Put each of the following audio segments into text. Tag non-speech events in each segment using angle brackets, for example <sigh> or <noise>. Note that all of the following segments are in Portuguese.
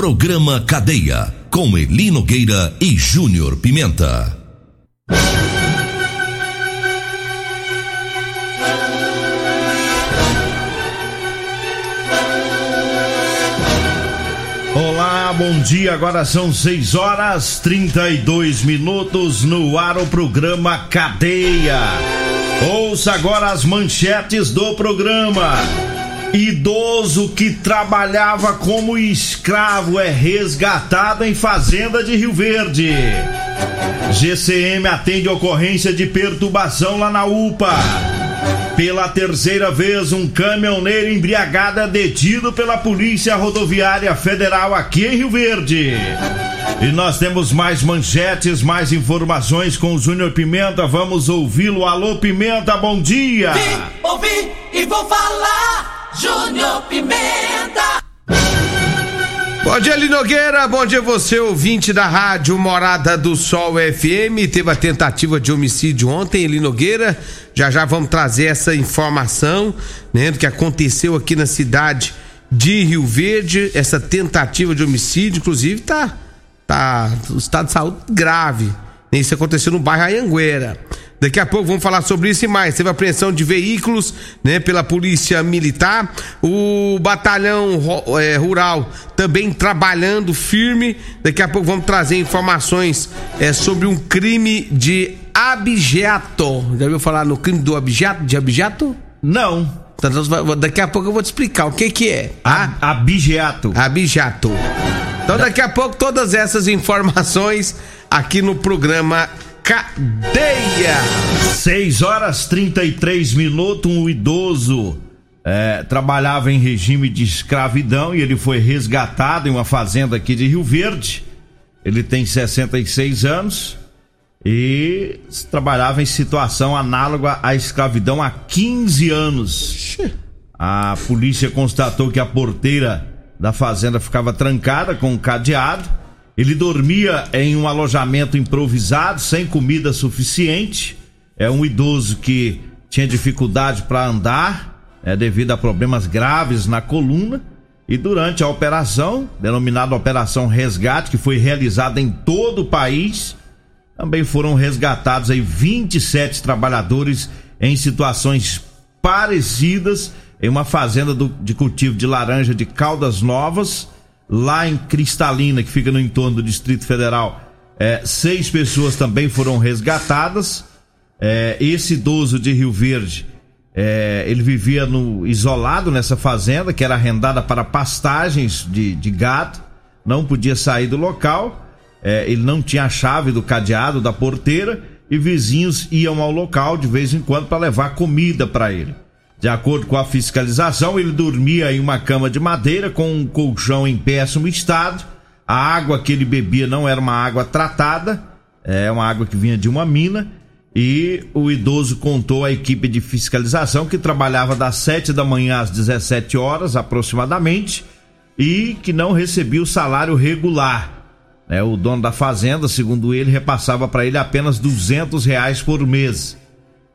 Programa Cadeia. Com Elino Gueira e Júnior Pimenta. Olá, bom dia. Agora são 6 horas 32 minutos no ar o programa Cadeia. Ouça agora as manchetes do programa. Idoso que trabalhava como escravo é resgatado em fazenda de Rio Verde. GCM atende ocorrência de perturbação lá na UPA. Pela terceira vez, um caminhoneiro embriagado é detido pela Polícia Rodoviária Federal aqui em Rio Verde. E nós temos mais manchetes, mais informações com o Júnior Pimenta. Vamos ouvi-lo. Alô, Pimenta, bom dia! Vim, ouvi e vou falar, Júnior Pimenta! Bom dia, Linogueira. Bom dia, você, ouvinte da rádio Morada do Sol FM. Teve a tentativa de homicídio ontem em Linogueira. Já já vamos trazer essa informação, né, do que aconteceu aqui na cidade de Rio Verde. Essa tentativa de homicídio, inclusive, tá, tá, o estado de saúde grave. Isso aconteceu no bairro Ayanguera. Daqui a pouco vamos falar sobre isso e mais. Teve apreensão de veículos, né, pela polícia militar. O batalhão é, rural também trabalhando firme. Daqui a pouco vamos trazer informações é, sobre um crime de abjeto. Já ouviu falar no crime do abjeto? De abjeto? Não. Então, daqui a pouco eu vou te explicar o que que é. Tá? Abigeato. Abigeato. Então daqui a pouco todas essas informações aqui no programa Cadeia. 6 horas 33 minutos. Um idoso é, trabalhava em regime de escravidão e ele foi resgatado em uma fazenda aqui de Rio Verde. Ele tem 66 anos e trabalhava em situação análoga à escravidão há 15 anos. A polícia constatou que a porteira da fazenda ficava trancada com um cadeado ele dormia em um alojamento improvisado, sem comida suficiente. É um idoso que tinha dificuldade para andar, é, devido a problemas graves na coluna. E durante a operação, denominada Operação Resgate, que foi realizada em todo o país, também foram resgatados aí 27 trabalhadores em situações parecidas em uma fazenda do, de cultivo de laranja de Caldas Novas lá em Cristalina, que fica no entorno do Distrito Federal, é, seis pessoas também foram resgatadas. É, esse idoso de Rio Verde, é, ele vivia no, isolado nessa fazenda, que era arrendada para pastagens de, de gado, não podia sair do local, é, ele não tinha a chave do cadeado da porteira e vizinhos iam ao local de vez em quando para levar comida para ele. De acordo com a fiscalização, ele dormia em uma cama de madeira com um colchão em péssimo estado. A água que ele bebia não era uma água tratada, é uma água que vinha de uma mina. E o idoso contou à equipe de fiscalização que trabalhava das 7 da manhã às 17 horas aproximadamente e que não recebia o salário regular. É, o dono da fazenda, segundo ele, repassava para ele apenas 200 reais por mês.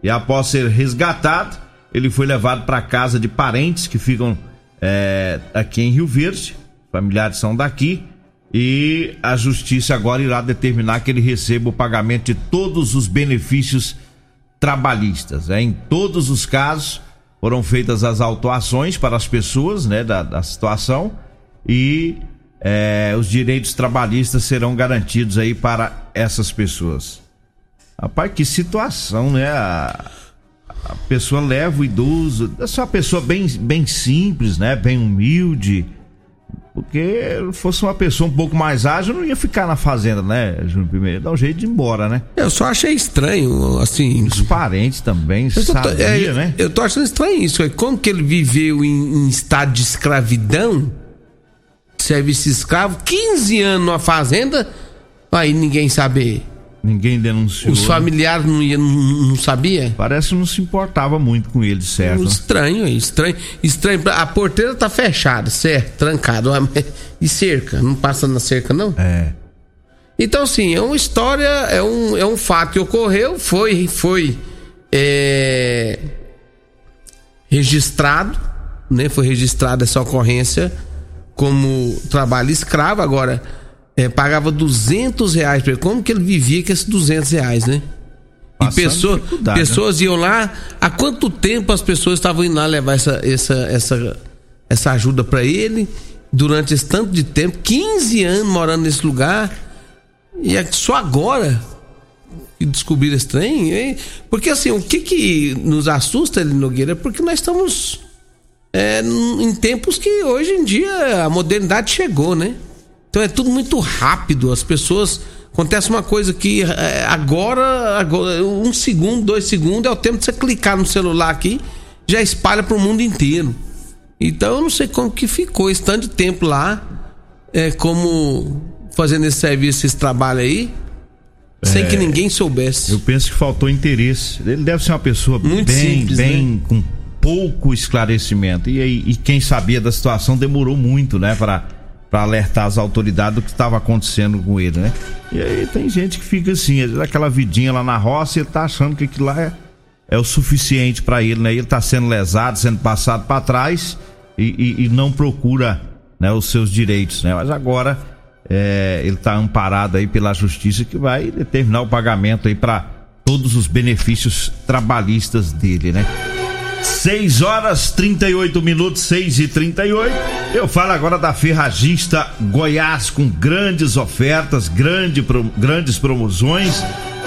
E após ser resgatado, ele foi levado para casa de parentes que ficam é, aqui em Rio Verde, familiares são daqui, e a justiça agora irá determinar que ele receba o pagamento de todos os benefícios trabalhistas. É, em todos os casos foram feitas as autuações para as pessoas né, da, da situação e é, os direitos trabalhistas serão garantidos aí para essas pessoas. Rapaz, que situação, né? A pessoa leva o idoso, é só uma pessoa bem, bem simples, né? Bem humilde. Porque fosse uma pessoa um pouco mais ágil, não ia ficar na fazenda, né, Júnior Primeiro? Dá um jeito de ir embora, né? Eu só achei estranho, assim. Os parentes também, eu sabia, tô, é, né? Eu tô achando estranho isso. Como que ele viveu em, em estado de escravidão, serviço escravo, 15 anos numa fazenda, Aí ninguém sabe. Ninguém denunciou. Os familiares não, ia, não, não sabia? Parece que não se importava muito com ele, certo? Estranho, estranho. Estranho. A porteira tá fechada, certo? Trancado. E cerca? Não passa na cerca, não? É. Então, assim, é uma história, é um, é um fato que ocorreu, foi, foi é, registrado, né? Foi registrada essa ocorrência como trabalho escravo. Agora, é, pagava 200 reais para ele. Como que ele vivia com esses 200 reais, né? E pessoa, né? pessoas né? iam lá. Há quanto tempo as pessoas estavam indo lá levar essa, essa, essa, essa ajuda para ele? Durante esse tanto de tempo, 15 anos morando nesse lugar. E é só agora que descobriram esse trem. Hein? Porque assim, o que que nos assusta, Eli Nogueira, é porque nós estamos é, em tempos que hoje em dia a modernidade chegou, né? Então é tudo muito rápido. As pessoas. Acontece uma coisa que é, agora, agora, um segundo, dois segundos, é o tempo de você clicar no celular aqui, já espalha para o mundo inteiro. Então eu não sei como que ficou esse tanto de tempo lá, é, como fazendo esse serviço, esse trabalho aí, é, sem que ninguém soubesse. Eu penso que faltou interesse. Ele deve ser uma pessoa Muito bem, simples, bem né? com pouco esclarecimento. E, e quem sabia da situação demorou muito, né, para para alertar as autoridades do que estava acontecendo com ele, né? E aí tem gente que fica assim, aquela vidinha lá na roça, ele tá achando que aquilo lá é, é o suficiente para ele, né? Ele tá sendo lesado, sendo passado para trás e, e, e, não procura né, os seus direitos, né? Mas agora é, ele tá amparado aí pela justiça que vai determinar o pagamento aí para todos os benefícios trabalhistas dele, né? 6 horas 38 minutos, 6 e 38 Eu falo agora da Ferragista Goiás com grandes ofertas, grande, grandes promoções.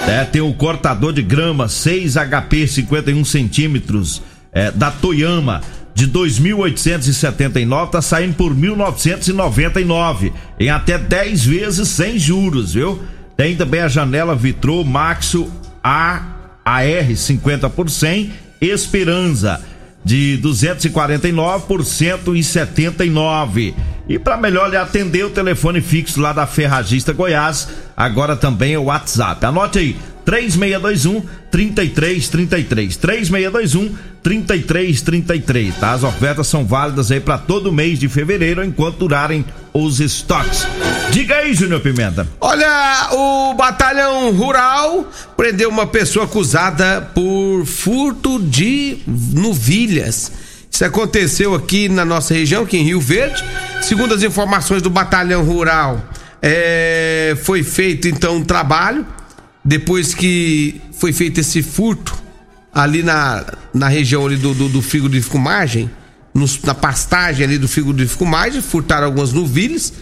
É, tem o cortador de grama 6 HP 51 centímetros é, da Toyama de 2.879 tá saindo por 1.999 em até 10 vezes sem juros, viu? Tem também a janela Vitrô Maxo A AR 50 por 100 Esperança de 249 por 179. E para melhor lhe atender o telefone fixo lá da Ferragista Goiás, agora também é o WhatsApp. Anote aí, 3621 3333. 3621 3333, tá? As ofertas são válidas aí para todo mês de fevereiro enquanto durarem os estoques. Diga aí, Júnior Pimenta. Olha, o batalhão rural prendeu uma pessoa acusada por furto de novilhas. Isso aconteceu aqui na nossa região, aqui em Rio Verde. Segundo as informações do batalhão rural, é, foi feito então um trabalho depois que foi feito esse furto ali na, na região ali do, do, do frigorífico Margem, nos, na pastagem ali do frigorífico Margem, furtaram algumas novilhas.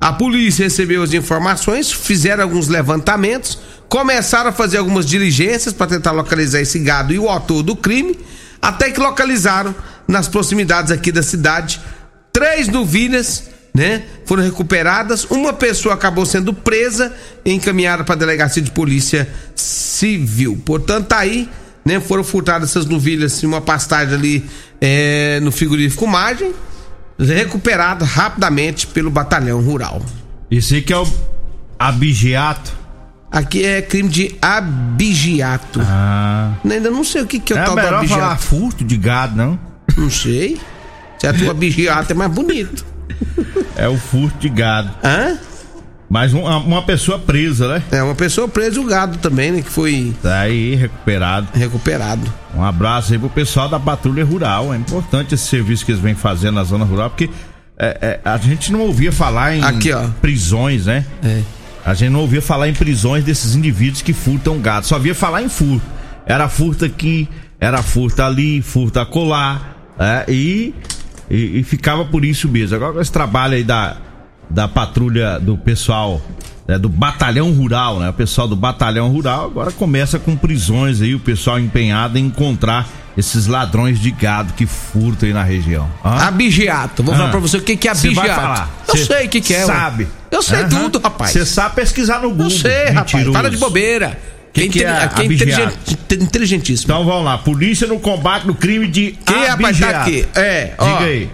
A polícia recebeu as informações, fizeram alguns levantamentos, começaram a fazer algumas diligências para tentar localizar esse gado e o autor do crime, até que localizaram nas proximidades aqui da cidade três novilhas né? Foram recuperadas. Uma pessoa acabou sendo presa e encaminhada para a delegacia de polícia civil. Portanto, tá aí, né? Foram furtadas essas novilhas em uma pastagem ali é, no frigorífico Margem, recuperada rapidamente pelo batalhão rural. Isso aí que é o abigeato. Aqui é crime de abigeato. Ah. Ainda não sei o que, que é o é tal do abigeato. falar furto de gado, não? Não sei. Certo, o abigeato é mais bonito. É o furto de gado. Hã? Mas uma, uma, pessoa presa, né? É, uma pessoa presa e o gado também, né? Que foi. Tá aí, recuperado. Recuperado. Um abraço aí pro pessoal da Patrulha Rural. É importante esse serviço que eles vêm fazendo na zona rural, porque é, é, a gente não ouvia falar em Aqui, prisões, né? É. A gente não ouvia falar em prisões desses indivíduos que furtam gado. Só via falar em furto. Era furto aqui, era furto ali, furto acolá. É, e e, e, ficava por isso mesmo. Agora esse trabalho aí da, da patrulha do pessoal né, do batalhão rural, né? O pessoal do batalhão rural agora começa com prisões aí, o pessoal empenhado em encontrar esses ladrões de gado que furtam aí na região. Abigeato. Vou ah. falar pra você o que, que é abigeato. Eu Cê sei o que, que é. Sabe? Eu sei tudo, rapaz. Você sabe pesquisar no Google. Eu sei, rapaz. Para de bobeira. Que, que, é, que é inteligent, inteligentíssimo. Então vamos lá. Polícia no combate do crime de que rapaz, tá aqui. É, Diga ó, aí.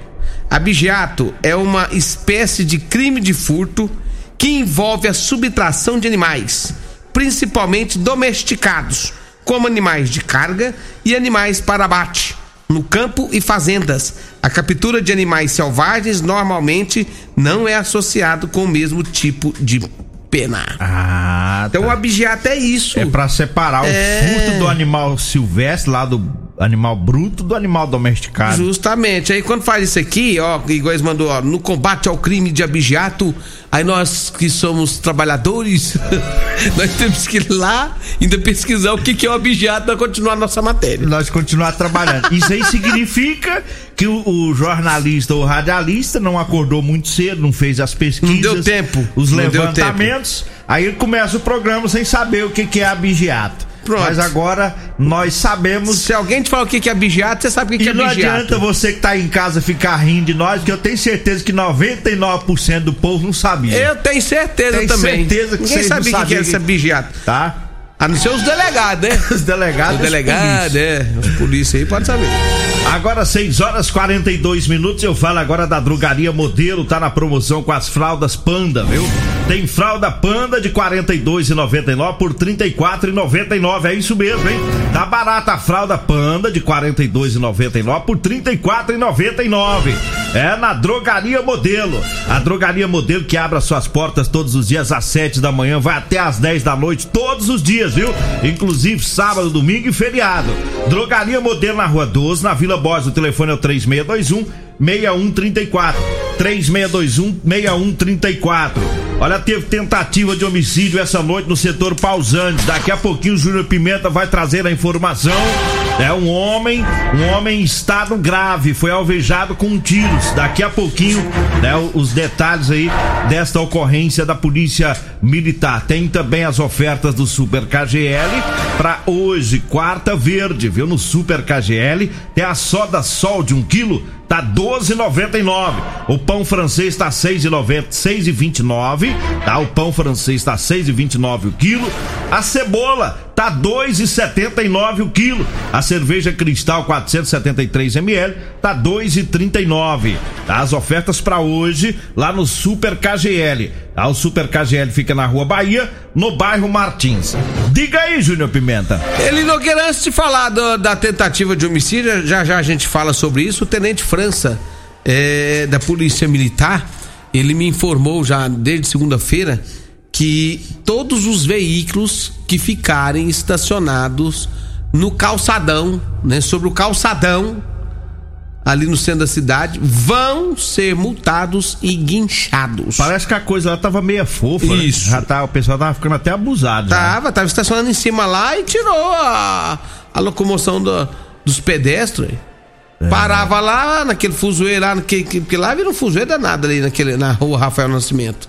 Abigeato é uma espécie de crime de furto que envolve a subtração de animais, principalmente domesticados, como animais de carga e animais para abate, no campo e fazendas. A captura de animais selvagens normalmente não é associado com o mesmo tipo de pena. Ah, Então o abigeato é isso. É pra separar É. o furto do animal silvestre, lá do animal bruto, do animal domesticado. Justamente. Aí quando faz isso aqui, ó, igual eles mandou, ó, no combate ao crime de abigeato, aí nós que somos trabalhadores, <laughs> nós temos que ir lá ainda pesquisar o que, que é o abigeato para continuar a nossa matéria. Nós continuar trabalhando. Isso aí significa que o, o jornalista ou radialista não acordou muito cedo, não fez as pesquisas. Não deu tempo. Os Não levantamentos. Aí ele começa o programa sem saber o que, que é abigeato. Pronto. Mas agora nós sabemos Se alguém te falar o que, é abigeato, você sabe o que, que E é não abigeato. adianta você que tá em casa ficar rindo de nós, que eu tenho certeza que 99% do povo não sabia. Eu tenho certeza Tenho também. certeza que Ninguém não sabia o que, que esse que- abigeato. Tá? A não ser os delegados, né? <laughs> Os delegados. Os delegados, é. Os polícia aí pode saber. Agora 6 horas 42 minutos, eu falo agora da drogaria modelo, tá na promoção com as fraldas Panda, viu? Tem fralda Panda de R$ 42,99 por R$ 34,99, é isso mesmo, hein? Tá barata a fralda Panda de R$ 42,99 por R$ 34,99. É na drogaria modelo. A drogaria modelo que abre as suas portas todos os dias às 7 da manhã, vai até às 10 da noite, todos os dias, viu? Inclusive sábado, domingo e feriado. Drogaria modelo na rua 12, na Vila Borges. O telefone é o 3621 6134. 3621 6134. Olha, teve tentativa de homicídio essa noite no setor Pausante. Daqui a pouquinho o Júnior Pimenta vai trazer a informação. É um homem, um homem em estado grave, foi alvejado com tiros. Daqui a pouquinho, né, os detalhes aí desta ocorrência da Polícia Militar. Tem também as ofertas do Super KGL para hoje, quarta verde, viu? No Super KGL tem a soda Sol de um quilo tá 12,99. O pão francês tá 6,90, 6,29, tá? O pão francês tá 6,29 o quilo. A cebola tá 2,79 o quilo. A cerveja Cristal 473 ml tá 2,39. Tá? As ofertas para hoje lá no Super KGL. Tá? O Super KGL fica na Rua Bahia, no bairro Martins. Diga aí, Júnior Pimenta. Ele não quer antes de falar do- da tentativa de homicídio, já já a gente fala sobre isso. O tenente França é, da Polícia Militar, ele me informou já desde segunda-feira que todos os veículos que ficarem estacionados no calçadão, né, sobre o calçadão ali no centro da cidade, vão ser multados e guinchados. Parece que a coisa lá tava meia fofa. né? Isso. Já tá, o pessoal tava ficando até abusado. Tava, tava estacionando em cima lá e tirou a, a locomoção do- dos pedestres. Parava lá naquele fuzuê lá, naquele, que, porque lá vira um fuzuê danado ali naquele, na rua Rafael Nascimento.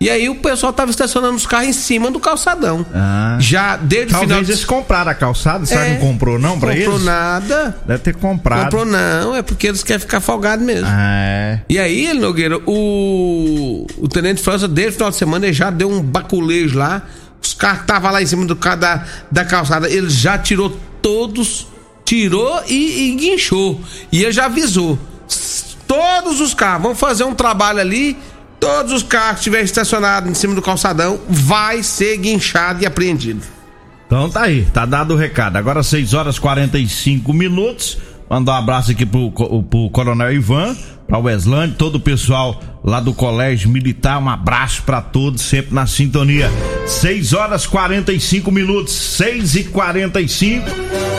E aí o pessoal tava estacionando os carros em cima do calçadão. Ah. Já desde o final Talvez de eles compraram a calçada, que É, não comprou não pra comprou eles? nada. Deve ter comprado. Comprou não, é porque eles querem ficar folgados mesmo. Ah, é. E aí, Nogueira, o, o Tenente França, desde o final de semana, ele já deu um baculejo lá. Os carros estavam lá em cima do carro da, da calçada, ele já tirou todos, tirou e, e guinchou. E ele já avisou. Todos os carros, vão fazer um trabalho ali. Todos os carros que estiverem estacionados em cima do calçadão, vai ser guinchado e apreendido. Então tá aí, tá dado o recado. Agora 6 horas 45 minutos. Mandar um abraço aqui pro, pro Coronel Ivan, pra Weslande, todo o pessoal lá do Colégio Militar. Um abraço pra todos, sempre na sintonia. 6 horas 45 minutos, 6 e 45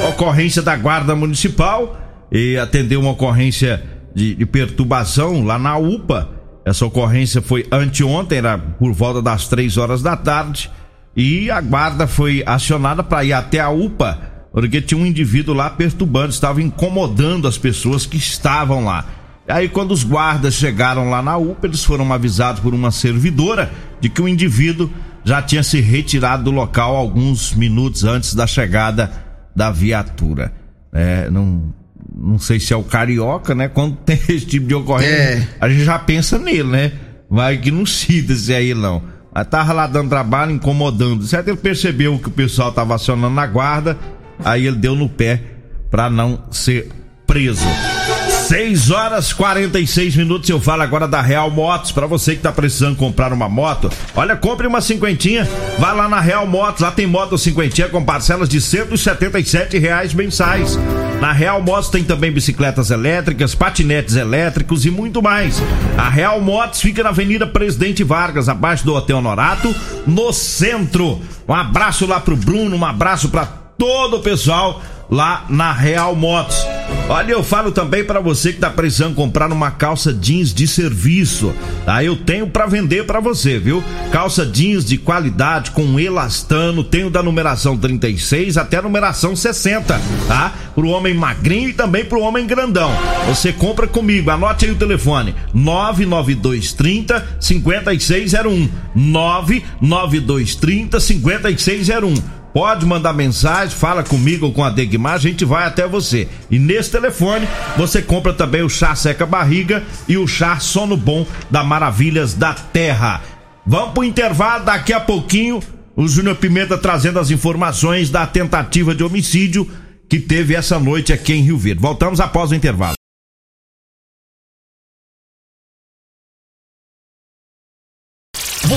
Ocorrência da Guarda Municipal e atendeu uma ocorrência de, de perturbação lá na UPA. Essa ocorrência foi anteontem, era por volta das 3 horas da tarde. E a guarda foi acionada para ir até a UPA, porque tinha um indivíduo lá perturbando, estava incomodando as pessoas que estavam lá. Aí, quando os guardas chegaram lá na UPA, eles foram avisados por uma servidora de que o indivíduo já tinha se retirado do local alguns minutos antes da chegada da viatura. É, não, não sei se é o carioca, né? Quando <laughs> tem esse tipo de ocorrência, É. a gente já pensa nele, né? Vai que não cita se é ele não. Mas tava lá dando trabalho, incomodando. Certo? Ele percebeu que o pessoal tava acionando na guarda, aí ele deu no pé pra não ser preso. 6 horas 46 minutos. Eu falo agora da Real Motos. Para você que tá precisando comprar uma moto, olha, compre uma cinquentinha. Vai lá na Real Motos. Lá tem moto cinquentinha com parcelas de 177 reais mensais. Na Real Motos tem também bicicletas elétricas, patinetes elétricos e muito mais. A Real Motos fica na Avenida Presidente Vargas, abaixo do Hotel Norato, no centro. Um abraço lá pro Bruno, um abraço para todo o pessoal lá na Real Motos. Olha, eu falo também para você que tá precisando comprar uma calça jeans de serviço, tá? Eu tenho para vender para você, viu? Calça jeans de qualidade com elastano, tenho da numeração 36 até a numeração 60, tá? Pro homem magrinho e também pro homem grandão. Você compra comigo, anote aí o telefone: 99230 5601. 99230 5601 Pode mandar mensagem, fala comigo ou com a Degmar, a gente vai até você. E nesse telefone você compra também o chá seca barriga e o chá sono bom da Maravilhas da Terra. Vamos pro intervalo, daqui a pouquinho o Júnior Pimenta trazendo as informações da tentativa de homicídio que teve essa noite aqui em Rio Verde. Voltamos após o intervalo.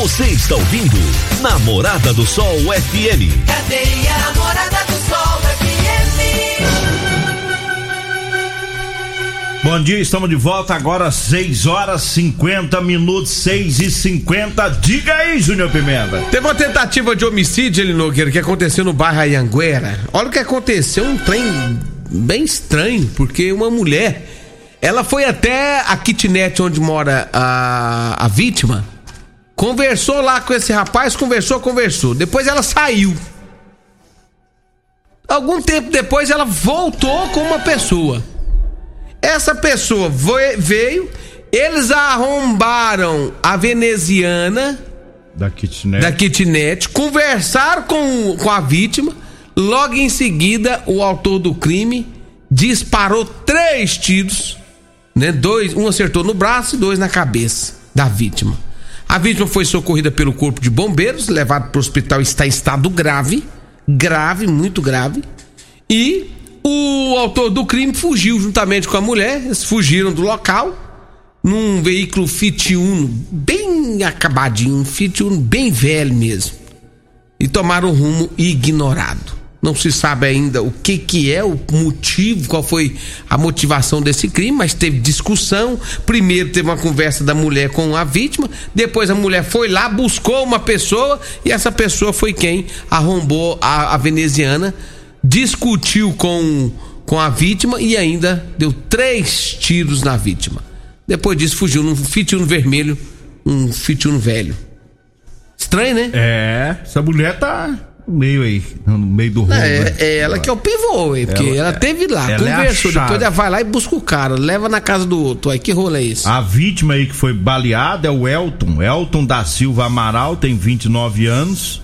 Você está ouvindo Namorada do Sol FM. Cadê a namorada do Sol FM? Bom dia, estamos de volta agora 6 horas 50 minutos, 6 e 50 Diga aí, Júnior Pimenta. Teve uma tentativa de homicídio, Nogueira, que aconteceu no bairro Ayanguera. Olha o que aconteceu, um trem bem estranho, porque uma mulher, ela foi até a kitnet onde mora a, a vítima, conversou lá com esse rapaz, conversou, conversou. Depois ela saiu. Algum tempo depois ela voltou com uma pessoa. Essa pessoa veio, eles arrombaram a veneziana Da kitnet. da kitnet, conversaram com, com a vítima. Logo em seguida, o autor do crime disparou três tiros, né? Dois, um acertou no braço e dois na cabeça da vítima. A vítima foi socorrida pelo corpo de bombeiros, levado para o hospital está em estado grave, grave, muito grave. E o autor do crime fugiu juntamente com a mulher, eles fugiram do local num veículo Fiat Uno bem acabadinho, um Fiat Uno bem velho mesmo. E tomaram um rumo ignorado. Não se sabe ainda o que que é o motivo, qual foi a motivação desse crime, mas teve discussão. Primeiro teve uma conversa da mulher com a vítima, depois a mulher foi lá, buscou uma pessoa e essa pessoa foi quem arrombou a, a veneziana, discutiu com, com a vítima e ainda deu três tiros na vítima. Depois disso fugiu num Fiat Uno vermelho, um Fiat Uno velho. Estranho, né? É, essa mulher tá meio aí, no meio do rolo. É, né? é ela que é o pivô, hein? Porque ela, Ela- teve lá, ela é conversou, chave. depois ela vai lá e busca o cara, leva na casa do outro. Aí que rolo é esse? A vítima aí que foi baleada é o Elton. Elton da Silva Amaral, tem 29 anos.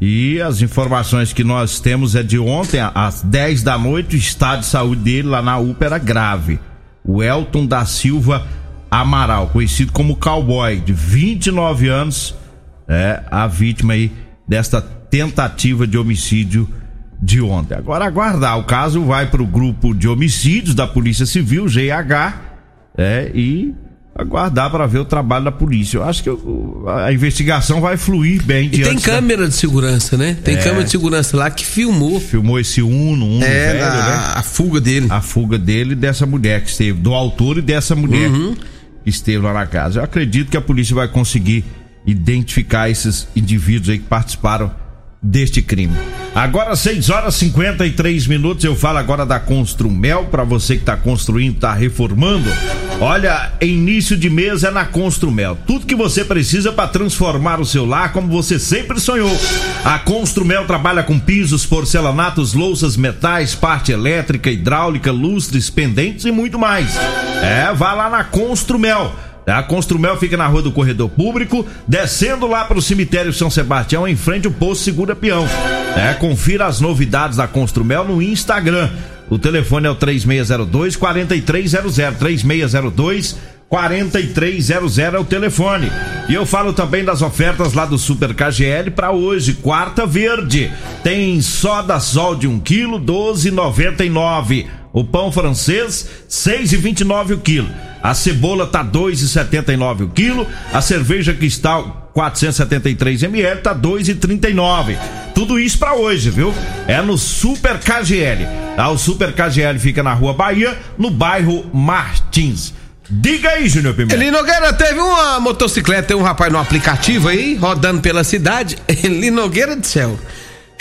E as informações que nós temos é de ontem, às 10 da noite, o estado de saúde dele lá na UPA era grave. O Elton da Silva Amaral, conhecido como cowboy, de 29 anos, é a vítima aí desta tentativa de homicídio de ontem. Agora aguardar, o caso vai para o grupo de homicídios da Polícia Civil, GH, é, e aguardar para ver o trabalho da polícia. Eu acho que o- a investigação vai fluir bem. E tem diante da- câmera de segurança, né? Tem É. câmera de segurança lá que filmou Filmou esse Uno, Uno é, velho, a, né? a fuga dele. A fuga dele e dessa mulher que esteve, do autor e dessa mulher Uhum. que esteve lá na casa. Eu acredito que a polícia vai conseguir identificar esses indivíduos aí que participaram deste crime. Agora 6 horas e 53 minutos, eu falo agora da Construmel, para você que tá construindo, tá reformando. Olha, início de mês é na Construmel. Tudo que você precisa para transformar o seu lar como você sempre sonhou. A Construmel trabalha com pisos, porcelanatos, louças, metais, parte elétrica, hidráulica, lustres, pendentes e muito mais. É, vá lá na Construmel. A Construmel fica na rua do Corredor Público, descendo lá para o cemitério São Sebastião, em frente ao posto Segura Peão. É, confira as novidades da Construmel no Instagram. O telefone é o 3602 4300 3602 4300 é o telefone. E eu falo também das ofertas lá do Super KGL para hoje, quarta verde. Tem soda sol de 1 kg, 12,99. O pão francês, 6,29 o quilo. A cebola tá 2,79 o quilo. A cerveja cristal 473 ml tá 2,39. Tudo isso para hoje, viu? É no Super KGL. Tá? O Super KGL fica na Rua Bahia, no bairro Martins. Diga aí, Júnior Pimenta. Eli Nogueira teve uma motocicleta, tem um rapaz no aplicativo aí, rodando pela cidade. <laughs> Eli Nogueira do céu.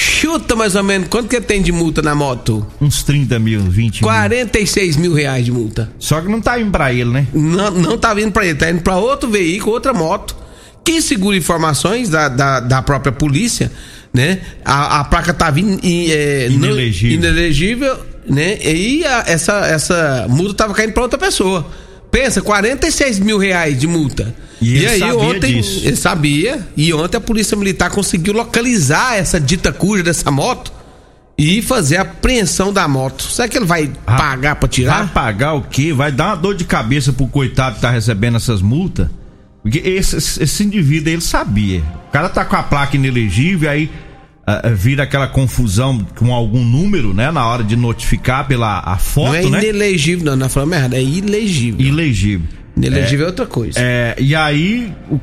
Chuta mais ou menos quanto que tem de multa na moto? Uns 30 mil, 20 mil. 46 mil reais de multa. Só que não tá indo pra ele, né? Não, não tá vindo pra ele, tá indo pra outro veículo, outra moto. Que segura informações da, da, da própria polícia, né? A, a placa tá vindo e, é, Inelegível. inelegível, né? E a- essa, essa multa tava caindo pra outra pessoa. Pensa, 46 mil reais de multa. E ele aí sabia ontem. disso. Ele sabia. E ontem a polícia militar conseguiu localizar essa dita cuja dessa moto e fazer a apreensão da moto. Será que ele vai Ah, pagar pra Vai tirar? pagar o quê? Vai dar uma dor de cabeça pro coitado que tá recebendo essas multas? Porque esse, esse- indivíduo, ele sabia. O cara tá com a placa inelegível, aí ah, vira aquela confusão com algum número, né? Na hora de notificar pela a foto, Não é né? inelegível, não, não falando merda, é ilegível. Ilegível. Inelegível é, outra coisa. É, e aí, o-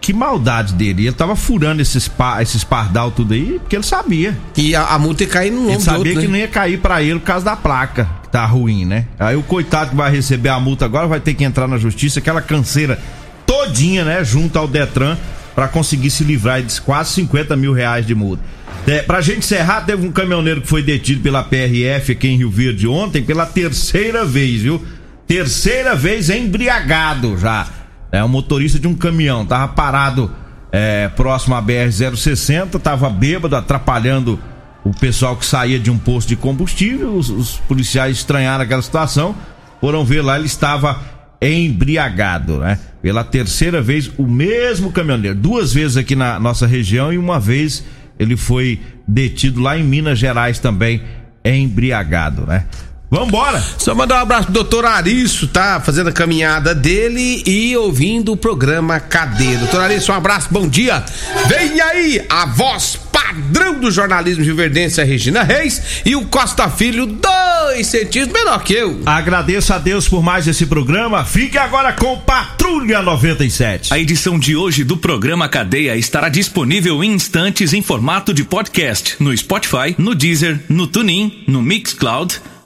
que maldade dele. Ele tava furando esses, pa, esses pardal tudo aí, porque ele sabia. E a, a multa ia cair no Ele ombro do sabia outro, que né? não ia cair pra ele por causa da placa, que tá ruim, né? Aí o coitado que vai receber a multa agora vai ter que entrar na justiça, aquela canseira todinha, né? Junto ao Detran, pra conseguir se livrar de quase 50 mil reais de multa. É, pra gente encerrar, teve um caminhoneiro que foi detido pela PRF aqui em Rio Verde ontem pela terceira vez, viu? Terceira vez embriagado já. É um motorista de um caminhão, tava parado é, próximo à BR-060, tava bêbado, atrapalhando o pessoal que saía de um posto de combustível. Os, os policiais estranharam aquela situação, foram ver lá, ele estava embriagado, né? Pela terceira vez, o mesmo caminhoneiro, duas vezes aqui na nossa região e uma vez ele foi detido lá em Minas Gerais também, embriagado, né? Vambora! Só mandar um abraço pro doutor Arisso, tá fazendo a caminhada dele e ouvindo o programa Cadê? Doutor Arisso, um abraço, bom dia. Vem aí a voz padrão do jornalismo rioverdense, a Regina Reis, e o Costa Filho, dois centímetros menor que eu. Agradeço a Deus por mais esse programa. Fique agora com Patrulha 97. A edição de hoje do programa Cadeia estará disponível em instantes em formato de podcast no Spotify, no Deezer, no TuneIn, no Mixcloud,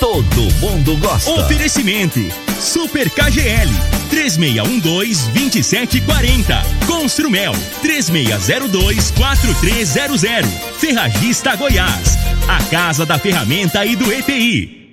Todo mundo gosta. Oferecimento. Super KGL 3612-2740 Construmel 3602-4300 Ferragista Goiás A Casa da Ferramenta e do EPI